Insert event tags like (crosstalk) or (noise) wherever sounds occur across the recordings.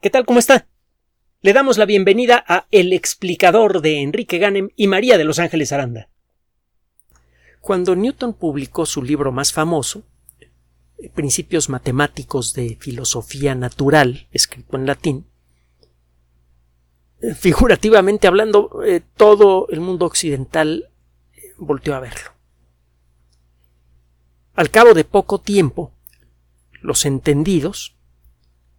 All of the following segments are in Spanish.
¿Qué tal? ¿Cómo está? Le damos la bienvenida a El explicador de Enrique Ganem y María de Los Ángeles Aranda. Cuando Newton publicó su libro más famoso, Principios matemáticos de filosofía natural, escrito en latín, figurativamente hablando, eh, todo el mundo occidental volteó a verlo. Al cabo de poco tiempo, los entendidos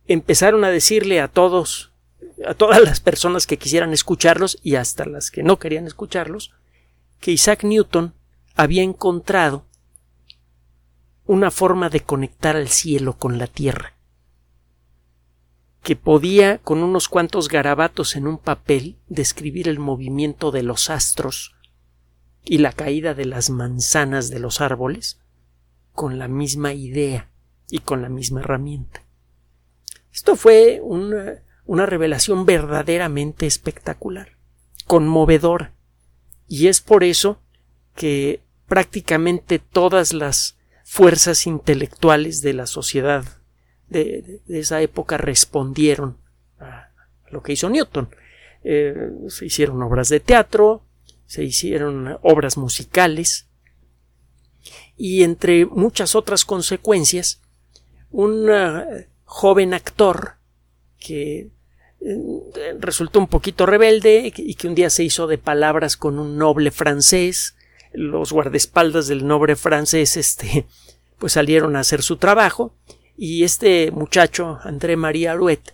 empezaron a decirle a todos, a todas las personas que quisieran escucharlos y hasta las que no querían escucharlos, que Isaac Newton había encontrado una forma de conectar al cielo con la tierra, que podía, con unos cuantos garabatos en un papel, describir el movimiento de los astros y la caída de las manzanas de los árboles con la misma idea y con la misma herramienta. Esto fue una, revelación verdaderamente espectacular, conmovedora, y es por eso que prácticamente todas las fuerzas intelectuales de la sociedad de, esa época respondieron a lo que hizo Newton. Eh, se hicieron obras de teatro, se hicieron obras musicales y entre muchas otras consecuencias, un joven actor que eh, resultó un poquito rebelde y que un día se hizo de palabras con un noble francés. Los guardaespaldas del noble francés este, (laughs) pues salieron a hacer su trabajo y este muchacho, André María Arouet,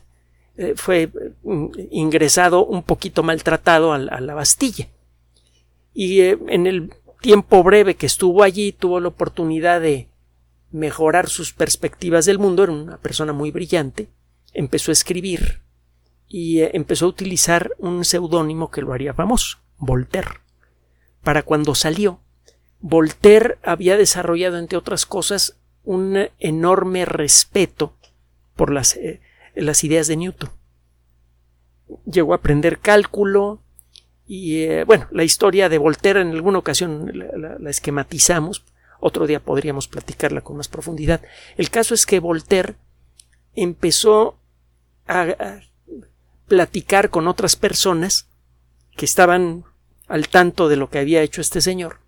eh, fue mm, ingresado un poquito maltratado a, la Bastilla. Y eh, en el tiempo breve que estuvo allí tuvo la oportunidad de mejorar sus perspectivas del mundo, era una persona muy brillante, empezó a escribir y eh, empezó a utilizar un seudónimo que lo haría famoso, Voltaire. Para cuando salió, Voltaire había desarrollado, entre otras cosas, un enorme respeto por las, eh, las ideas de Newton. Llegó a aprender cálculo y, eh, bueno, la historia de Voltaire en alguna ocasión la esquematizamos, otro día podríamos platicarla con más profundidad. El caso es que Voltaire empezó a, platicar con otras personas que estaban al tanto de lo que había hecho este señor,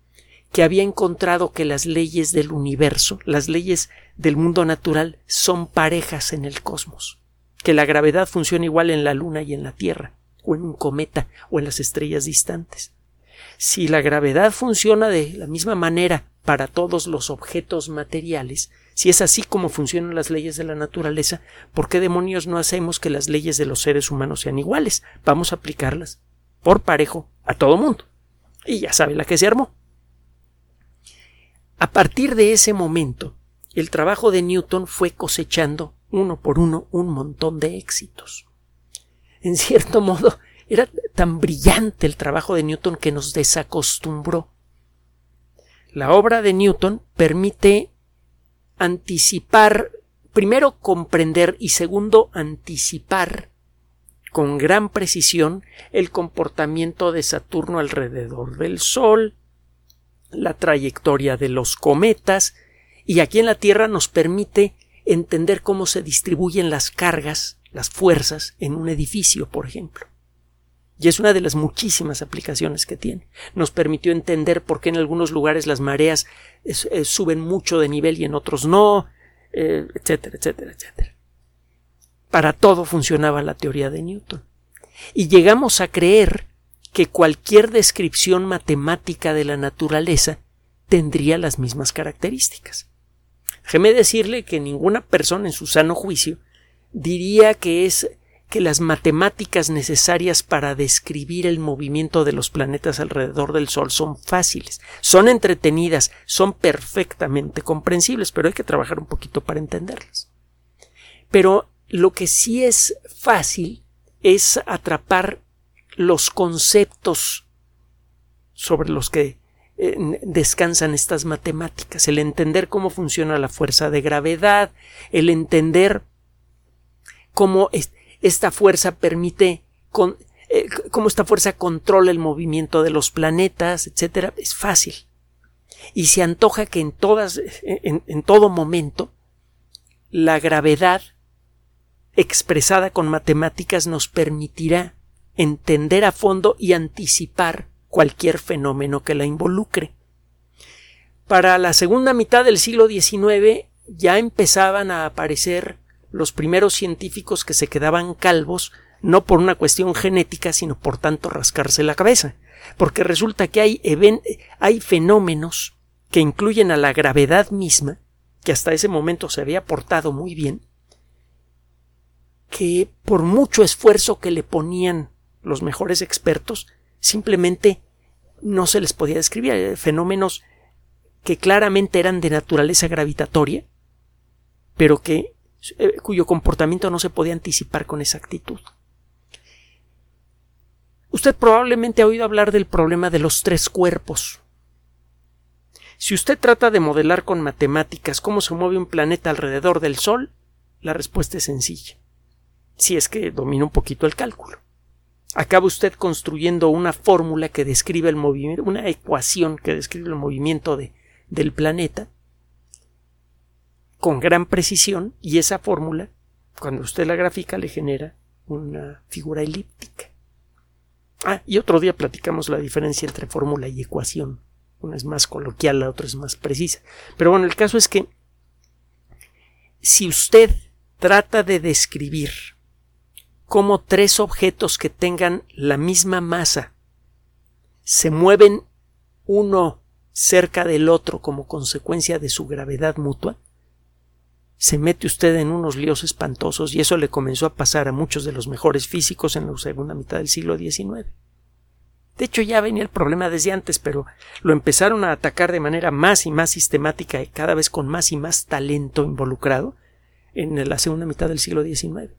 que había encontrado que las leyes del universo, las leyes del mundo natural, son parejas en el cosmos, que la gravedad funciona igual en la Luna y en la Tierra, o en un cometa, o en las estrellas distantes. Si la gravedad funciona de la misma manera para todos los objetos materiales, si es así como funcionan las leyes de la naturaleza, ¿por qué demonios no hacemos que las leyes de los seres humanos sean iguales? Vamos a aplicarlas por parejo a todo mundo. Y ya sabe la que se armó. A partir de ese momento, el trabajo de Newton fue cosechando uno por uno un montón de éxitos. En cierto modo, era tan brillante el trabajo de Newton que nos desacostumbró la obra de Newton permite anticipar, primero comprender y segundo anticipar con gran precisión el comportamiento de Saturno alrededor del Sol, la trayectoria de los cometas, y aquí en la Tierra nos permite entender cómo se distribuyen las cargas, las fuerzas en un edificio, por ejemplo. Y es una de las muchísimas aplicaciones que tiene. Nos permitió entender por qué en algunos lugares las mareas eh, suben mucho de nivel y en otros no, eh, etcétera, etcétera, etcétera. Para todo funcionaba la teoría de Newton. Y llegamos a creer que cualquier descripción matemática de la naturaleza tendría las mismas características. Déjeme decirle que ninguna persona en su sano juicio diría que es que las matemáticas necesarias para describir el movimiento de los planetas alrededor del Sol son fáciles, son entretenidas, son perfectamente comprensibles, pero hay que trabajar un poquito para entenderlas. Pero lo que sí es fácil es atrapar los conceptos sobre los que eh, descansan estas matemáticas, el entender cómo funciona la fuerza de gravedad, el entender cómo esta fuerza permite con, eh, cómo esta fuerza controla el movimiento de los planetas, etcétera, es fácil. Y se antoja que en todas, en, en todo momento, la gravedad expresada con matemáticas nos permitirá entender a fondo y anticipar cualquier fenómeno que la involucre. Para la segunda mitad del siglo XIX ya empezaban a aparecer los primeros científicos que se quedaban calvos no por una cuestión genética, sino por tanto rascarse la cabeza, porque resulta que hay, hay fenómenos que incluyen a la gravedad misma, que hasta ese momento se había portado muy bien, que por mucho esfuerzo que le ponían los mejores expertos, simplemente no se les podía describir. Fenómenos que claramente eran de naturaleza gravitatoria, pero que eh, cuyo comportamiento no se podía anticipar con exactitud. Usted probablemente ha oído hablar del problema de los tres cuerpos. Si usted trata de modelar con matemáticas cómo se mueve un planeta alrededor del Sol, la respuesta es sencilla, si es que domina un poquito el cálculo. Acaba usted construyendo una fórmula que describe el movimiento, una ecuación que describe el movimiento de, del planeta con gran precisión y esa fórmula, cuando usted la grafica, le genera una figura elíptica. Ah, y otro día platicamos la diferencia entre fórmula y ecuación. Una es más coloquial, la otra es más precisa. Pero bueno, el caso es que si usted trata de describir cómo tres objetos que tengan la misma masa se mueven uno cerca del otro como consecuencia de su gravedad mutua, se mete usted en unos líos espantosos y eso le comenzó a pasar a muchos de los mejores físicos en la segunda mitad del siglo XIX. De hecho, ya venía el problema desde antes, pero lo empezaron a atacar de manera más y más sistemática y cada vez con más y más talento involucrado en la segunda mitad del siglo XIX.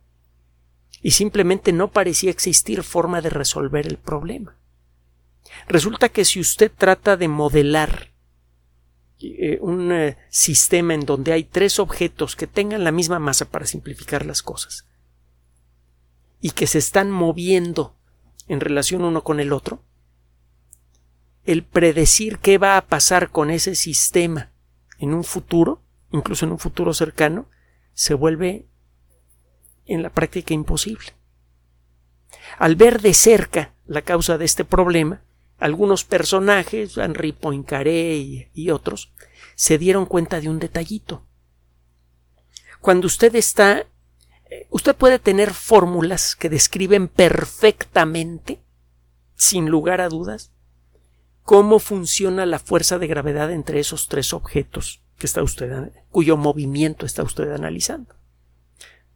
Y simplemente no parecía existir forma de resolver el problema. Resulta que si usted trata de modelar eh, un eh, sistema en donde hay tres objetos que tengan la misma masa para simplificar las cosas y que se están moviendo en relación uno con el otro, el predecir qué va a pasar con ese sistema en un futuro, incluso en un futuro cercano, se vuelve en la práctica imposible. Al ver de cerca la causa de este problema, algunos personajes, Henri Poincaré y, y otros, se dieron cuenta de un detallito. Cuando usted está eh, usted puede tener fórmulas que describen perfectamente, sin lugar a dudas, cómo funciona la fuerza de gravedad entre esos tres objetos que está usted, cuyo movimiento está usted analizando.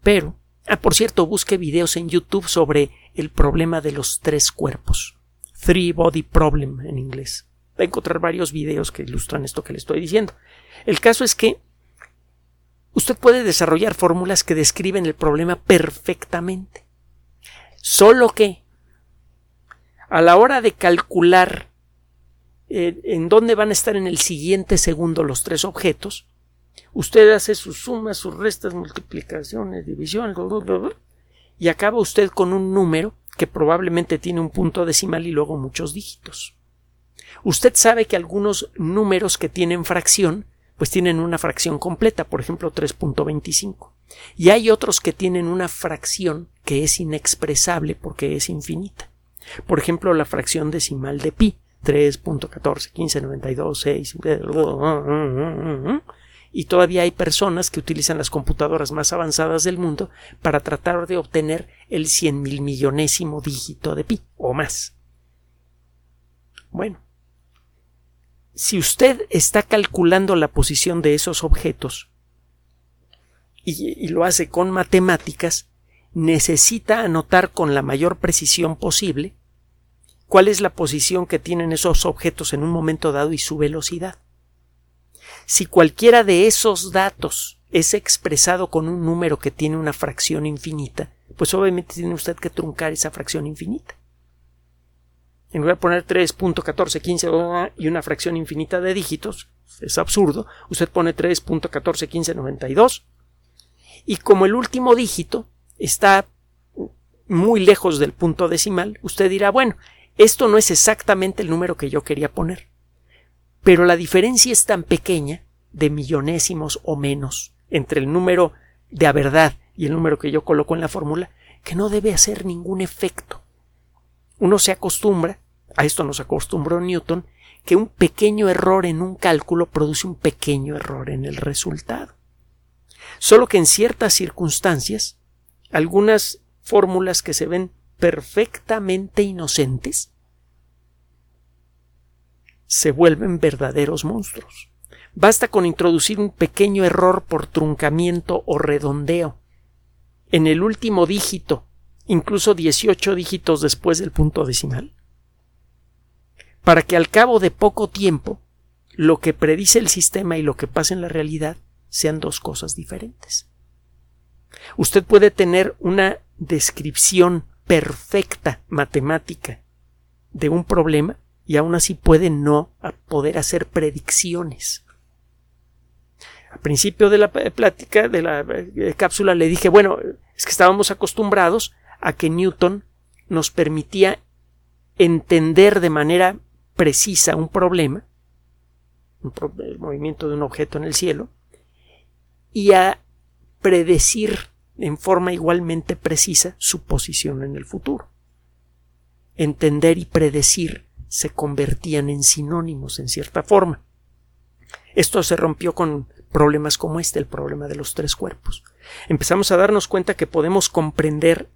Pero, ah, por cierto, busque videos en YouTube sobre el problema de los tres cuerpos. Three Body Problem en inglés. Va a encontrar varios videos que ilustran esto que le estoy diciendo. El caso es que usted puede desarrollar fórmulas que describen el problema perfectamente. Solo que a la hora de calcular eh, en dónde van a estar en el siguiente segundo los tres objetos, usted hace sus sumas, sus restas, multiplicaciones, divisiones, y acaba usted con un número que probablemente tiene un punto decimal y luego muchos dígitos. Usted sabe que algunos números que tienen fracción pues tienen una fracción completa, por ejemplo 3.25. Y hay otros que tienen una fracción que es inexpresable porque es infinita. Por ejemplo, la fracción decimal de pi, 3.14, 15, 92, 6, y todavía hay personas que utilizan las computadoras más avanzadas del mundo para tratar de obtener el cien mil millonésimo dígito de pi o más. Bueno, si usted está calculando la posición de esos objetos y, y, lo hace con matemáticas, necesita anotar con la mayor precisión posible cuál es la posición que tienen esos objetos en un momento dado y su velocidad. Si cualquiera de esos datos es expresado con un número que tiene una fracción infinita, pues obviamente tiene usted que truncar esa fracción infinita. En lugar de poner 3.1415 y una fracción infinita de dígitos, es absurdo, usted pone 3.141592 y como el último dígito está muy lejos del punto decimal, usted dirá, bueno, esto no es exactamente el número que yo quería poner pero la diferencia es tan pequeña, de millonésimos o menos, entre el número de a verdad y el número que yo coloco en la fórmula, que no debe hacer ningún efecto. Uno se acostumbra, a esto nos acostumbró Newton, que un pequeño error en un cálculo produce un pequeño error en el resultado. Solo que en ciertas circunstancias, algunas fórmulas que se ven perfectamente inocentes se vuelven verdaderos monstruos. Basta con introducir un pequeño error por truncamiento o redondeo en el último dígito, incluso 18 dígitos después del punto decimal, para que al cabo de poco tiempo lo que predice el sistema y lo que pasa en la realidad sean dos cosas diferentes. Usted puede tener una descripción perfecta matemática de un problema y aún así puede no poder hacer predicciones. Al principio de la plática, de la eh, cápsula, le dije, bueno, es que estábamos acostumbrados a que Newton nos permitía entender de manera precisa un problema, el movimiento de un objeto en el cielo, y a predecir en forma igualmente precisa su posición en el futuro. Entender y predecir se convertían en sinónimos en cierta forma. Esto se rompió con problemas como este, el problema de los tres cuerpos. Empezamos a darnos cuenta que podemos comprender,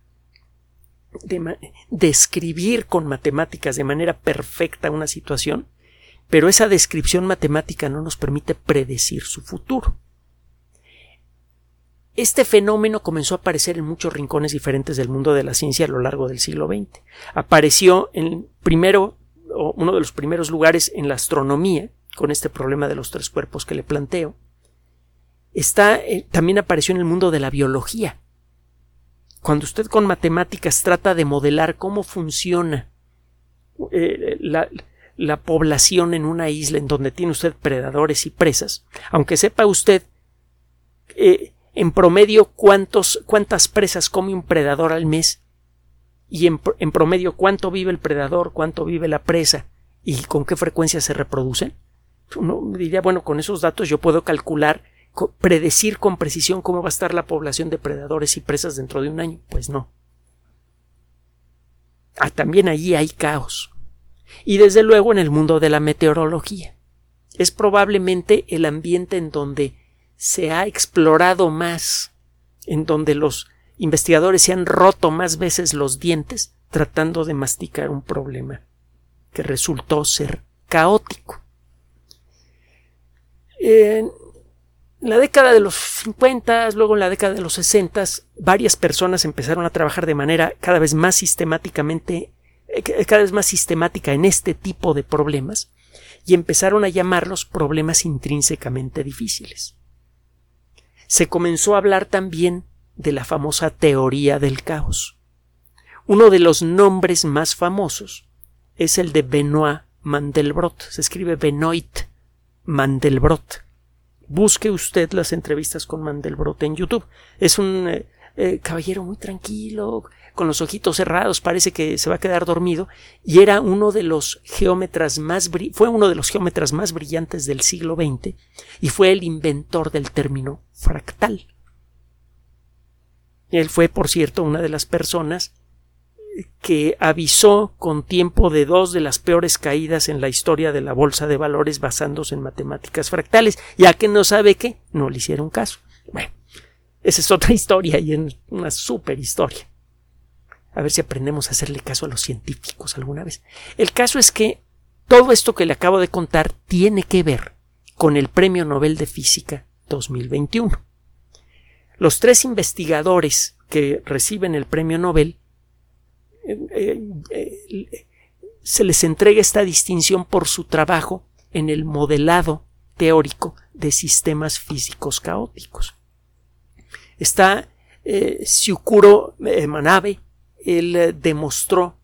describir con matemáticas de manera perfecta una situación, pero esa descripción matemática no nos permite predecir su futuro. Este fenómeno comenzó a aparecer en muchos rincones diferentes del mundo de la ciencia a lo largo del siglo XX. Apareció en primero, uno de los primeros lugares en la astronomía, con este problema de los tres cuerpos que le planteo. Está, eh, también apareció en el mundo de la biología. Cuando usted con matemáticas trata de modelar cómo funciona eh, la, la población en una isla en donde tiene usted predadores y presas, aunque sepa usted eh, en promedio cuántos, cuántas presas come un predador al mes y en, en, promedio cuánto vive el predador, cuánto vive la presa y con qué frecuencia se reproducen. Uno diría, bueno, con esos datos yo puedo calcular, predecir con precisión cómo va a estar la población de predadores y presas dentro de un año. Pues no. Ah, también allí hay caos. Y desde luego en el mundo de la meteorología. Es probablemente el ambiente en donde se ha explorado más, en donde los investigadores se han roto más veces los dientes tratando de masticar un problema que resultó ser caótico. En la década de los 50, luego en la década de los 60, varias personas empezaron a trabajar de manera cada vez más sistemáticamente, eh, cada vez más sistemática en este tipo de problemas y empezaron a llamarlos problemas intrínsecamente difíciles se comenzó a hablar también de la famosa teoría del caos. Uno de los nombres más famosos es el de Benoit Mandelbrot. Se escribe Benoit Mandelbrot. Busque usted las entrevistas con Mandelbrot en YouTube. Es un eh, eh, caballero muy tranquilo, con los ojitos cerrados, parece que se va a quedar dormido, y era uno de los geómetras más fue uno de los geómetras más brillantes del siglo XX y fue el inventor del término fractal. Él fue, por cierto, una de las personas que avisó con tiempo de dos de las peores caídas en la historia de la bolsa de valores basándose en matemáticas fractales, ya que no sabe qué, no le hicieron caso. Bueno, esa es otra (laughs) historia y es una super historia. A ver si aprendemos a hacerle caso a los científicos alguna vez. El caso es que todo esto que le acabo de contar tiene que ver con el Premio Nobel de Física 2021. Los tres investigadores que reciben el Premio Nobel eh, eh, eh, se les entrega esta distinción por su trabajo en el modelado teórico de sistemas físicos caóticos. Está Siukuro Manabe, él eh, demostró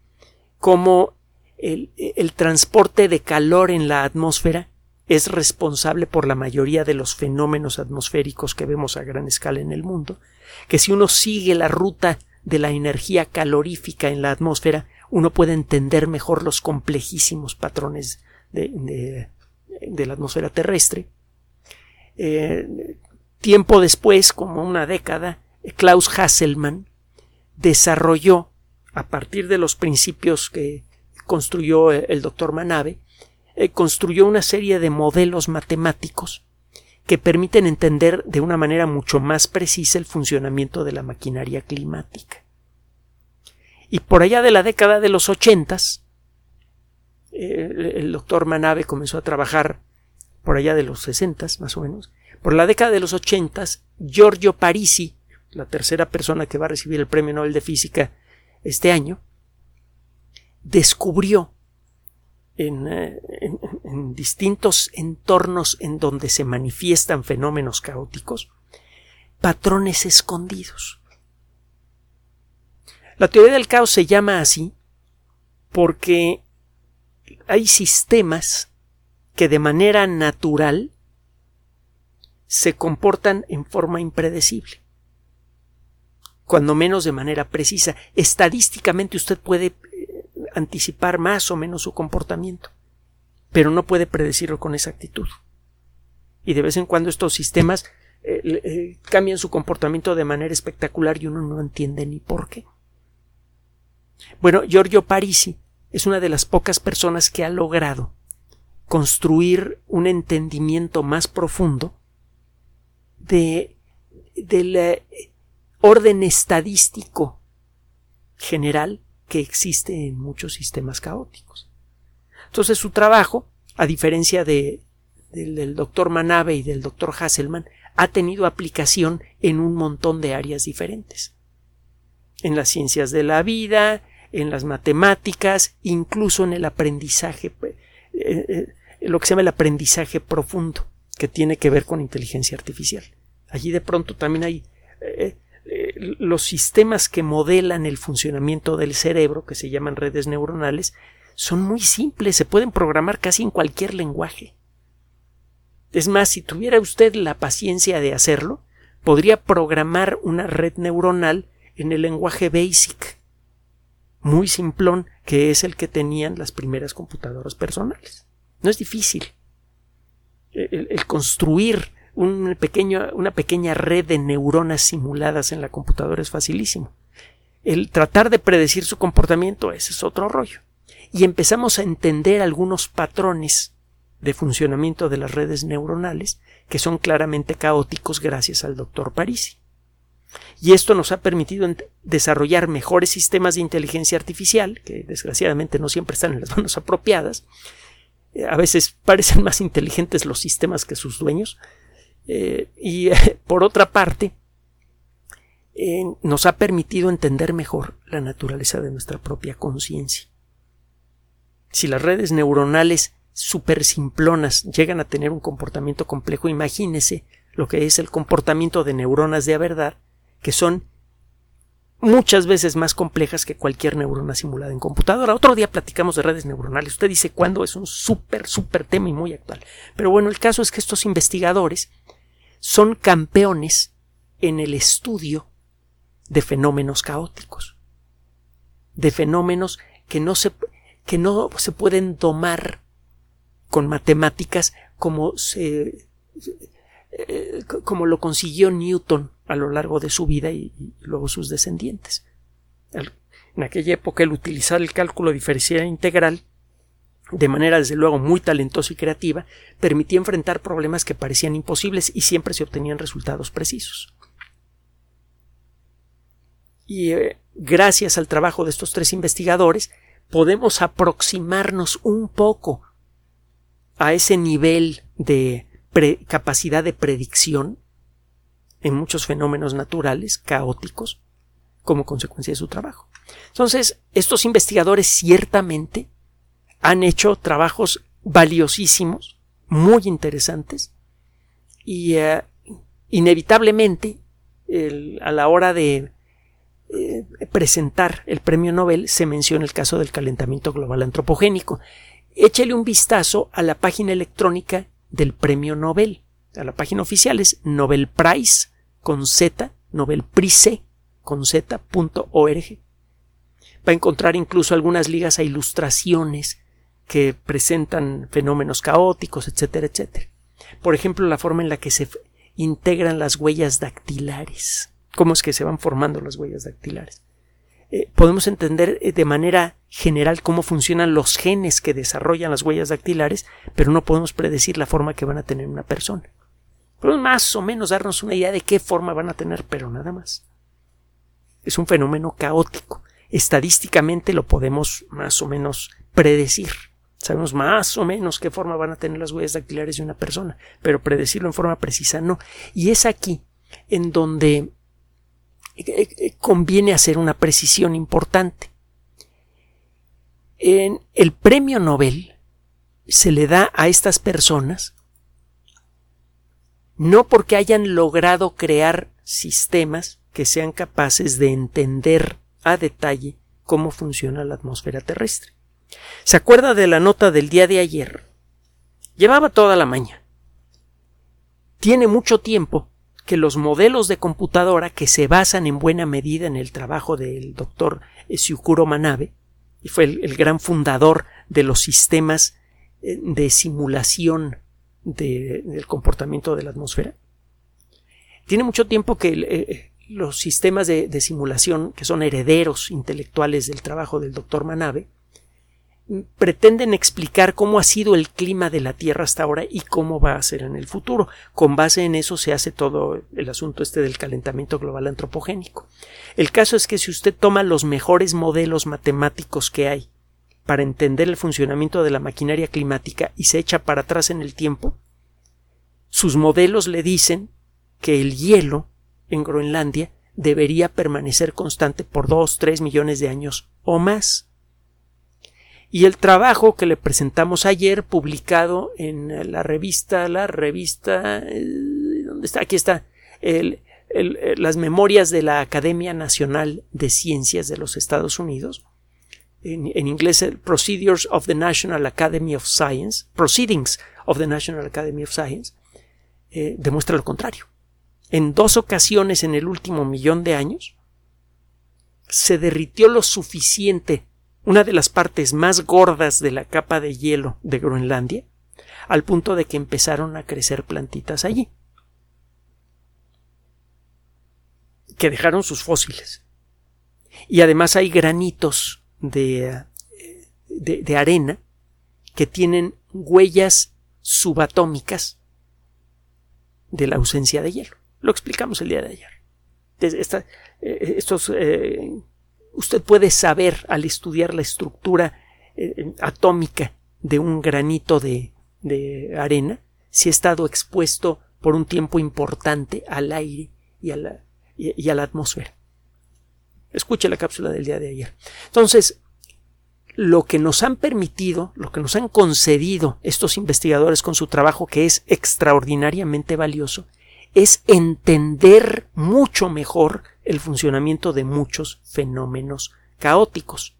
cómo el, transporte de calor en la atmósfera es responsable por la mayoría de los fenómenos atmosféricos que vemos a gran escala en el mundo, que si uno sigue la ruta de la energía calorífica en la atmósfera, uno puede entender mejor los complejísimos patrones de, la atmósfera terrestre. Eh, tiempo después, como una década, Klaus Hasselmann desarrolló, a partir de los principios que construyó el doctor Manabe, eh, construyó una serie de modelos matemáticos que permiten entender de una manera mucho más precisa el funcionamiento de la maquinaria climática. Y por allá de la década de los ochentas, eh, el doctor Manabe comenzó a trabajar por allá de los sesentas, más o menos. Por la década de los ochentas, Giorgio Parisi, la tercera persona que va a recibir el Premio Nobel de Física este año, descubrió eh, en, distintos entornos en donde se manifiestan fenómenos caóticos, patrones escondidos. La teoría del caos se llama así porque hay sistemas que de manera natural se comportan en forma impredecible, cuando menos de manera precisa. Estadísticamente usted puede anticipar más o menos su comportamiento, pero no puede predecirlo con exactitud. Y de vez en cuando estos sistemas eh, eh, cambian su comportamiento de manera espectacular y uno no entiende ni por qué. Bueno, Giorgio Parisi es una de las pocas personas que ha logrado construir un entendimiento más profundo de, del eh, orden estadístico general que existe en muchos sistemas caóticos. Entonces su trabajo, a diferencia de, del, doctor Manabe y del doctor Hasselman, ha tenido aplicación en un montón de áreas diferentes. En las ciencias de la vida, en las matemáticas, incluso en el aprendizaje, eh, eh, lo que se llama el aprendizaje profundo, que tiene que ver con inteligencia artificial. Allí de pronto también hay eh, los sistemas que modelan el funcionamiento del cerebro, que se llaman redes neuronales, son muy simples, se pueden programar casi en cualquier lenguaje. Es más, si tuviera usted la paciencia de hacerlo, podría programar una red neuronal en el lenguaje BASIC, muy simplón, que es el que tenían las primeras computadoras personales. No es difícil. el construir una pequeña red de neuronas simuladas en la computadora es facilísimo. El tratar de predecir su comportamiento, ese es otro rollo. Y empezamos a entender algunos patrones de funcionamiento de las redes neuronales que son claramente caóticos gracias al doctor Parisi. Y esto nos ha permitido desarrollar mejores sistemas de inteligencia artificial, que desgraciadamente no siempre están en las manos apropiadas. A veces parecen más inteligentes los sistemas que sus dueños, eh, y (laughs) por otra parte, eh, nos ha permitido entender mejor la naturaleza de nuestra propia conciencia. Si las redes neuronales super simplonas llegan a tener un comportamiento complejo, imagínese lo que es el comportamiento de neuronas de verdad, que son muchas veces más complejas que cualquier neurona simulada en computadora. Otro día platicamos de redes neuronales. Usted dice cuándo es un súper, súper tema y muy actual. Pero bueno, el caso es que estos investigadores son campeones en el estudio de fenómenos caóticos, de fenómenos que no se, que no se pueden domar con matemáticas como se eh, como lo consiguió Newton a lo largo de su vida y, luego sus descendientes. En aquella época el utilizar el cálculo diferencial integral de manera desde luego muy talentosa y creativa, permitía enfrentar problemas que parecían imposibles y siempre se obtenían resultados precisos. Y eh, gracias al trabajo de estos tres investigadores, podemos aproximarnos un poco a ese nivel de capacidad de predicción en muchos fenómenos naturales caóticos como consecuencia de su trabajo. Entonces, estos investigadores ciertamente han hecho trabajos valiosísimos, muy interesantes, y eh, inevitablemente a la hora de eh, presentar el premio Nobel se menciona el caso del calentamiento global antropogénico. Échele un vistazo a la página electrónica del premio Nobel. A la página oficial es Nobel Prize con Z, Nobel con Z.org. Va a encontrar incluso algunas ligas a ilustraciones que presentan fenómenos caóticos, etcétera, etcétera. Por ejemplo, la forma en la que se integran las huellas dactilares. cómo es que se van formando las huellas dactilares. Eh, podemos entender eh, de manera general cómo funcionan los genes que desarrollan las huellas dactilares, pero no podemos predecir la forma que van a tener una persona. Podemos más o menos darnos una idea de qué forma van a tener, pero nada más. Es un fenómeno caótico. Estadísticamente lo podemos más o menos predecir. Sabemos más o menos qué forma van a tener las huellas dactilares de una persona, pero predecirlo en forma precisa no. Y es aquí en donde eh, eh, conviene hacer una precisión importante. En el premio Nobel se le da a estas personas no porque hayan logrado crear sistemas que sean capaces de entender a detalle cómo funciona la atmósfera terrestre. ¿Se acuerda de la nota del día de ayer? Llevaba toda la mañana. Tiene mucho tiempo que los modelos de computadora que se basan en buena medida en el trabajo del doctor Syukuro Manabe, y fue el, gran fundador de los sistemas eh, de simulación del comportamiento de la atmósfera. Tiene mucho tiempo que eh, los sistemas de, de, simulación, que son herederos intelectuales del trabajo del doctor Manabe, pretenden explicar cómo ha sido el clima de la Tierra hasta ahora y cómo va a ser en el futuro. Con base en eso se hace todo el asunto este del calentamiento global antropogénico. El caso es que si usted toma los mejores modelos matemáticos que hay para entender el funcionamiento de la maquinaria climática y se echa para atrás en el tiempo, sus modelos le dicen que el hielo en Groenlandia debería permanecer constante por dos, tres millones de años o más y el trabajo que le presentamos ayer publicado en la revista la revista eh, ¿dónde está? aquí está. Eh, las memorias de la Academia Nacional de Ciencias de los Estados Unidos. En, en inglés el Procedures of the National Academy of Science Proceedings of the National Academy of Science eh, demuestra lo contrario. En dos ocasiones en el último millón de años se derritió lo suficiente una de las partes más gordas de la capa de hielo de Groenlandia, al punto de que empezaron a crecer plantitas allí, que dejaron sus fósiles. Y además hay granitos de, de, arena que tienen huellas subatómicas de la ausencia de hielo. Lo explicamos el día de ayer. Eh, estos eh, usted puede saber al estudiar la estructura eh, atómica de un granito de, arena si ha estado expuesto por un tiempo importante al aire y a la, y a la atmósfera. Escuche la cápsula del día de ayer. Entonces, lo que nos han permitido, lo que nos han concedido estos investigadores con su trabajo, que es extraordinariamente valioso, es entender mucho mejor el funcionamiento de muchos fenómenos caóticos.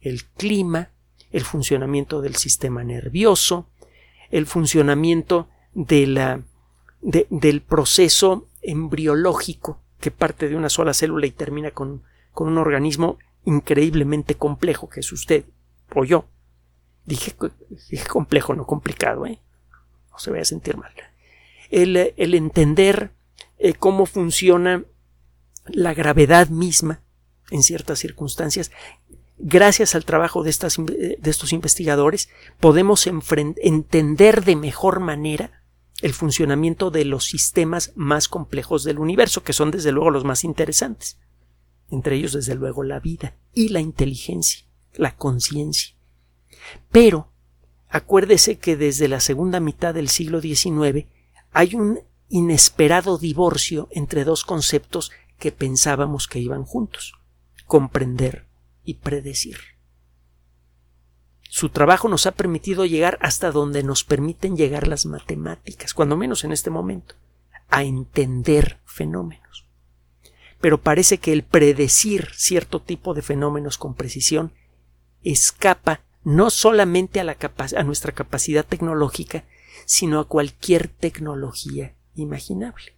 El clima, el funcionamiento del sistema nervioso, el funcionamiento de la, del proceso embriológico que parte de una sola célula y termina con, con un organismo increíblemente complejo que es usted o yo. Dije, complejo, no complicado, ¿eh? No se vaya a sentir mal el, entender eh, cómo funciona la gravedad misma en ciertas circunstancias. Gracias al trabajo de, estas, de estos investigadores podemos entender de mejor manera el funcionamiento de los sistemas más complejos del universo, que son desde luego los más interesantes. Entre ellos, desde luego, la vida y la inteligencia, la conciencia. Pero acuérdese que desde la segunda mitad del siglo XIX hay un inesperado divorcio entre dos conceptos que pensábamos que iban juntos comprender y predecir. Su trabajo nos ha permitido llegar hasta donde nos permiten llegar las matemáticas, cuando menos en este momento, a entender fenómenos. Pero parece que el predecir cierto tipo de fenómenos con precisión escapa no solamente a, nuestra capacidad tecnológica, sino a cualquier tecnología imaginable.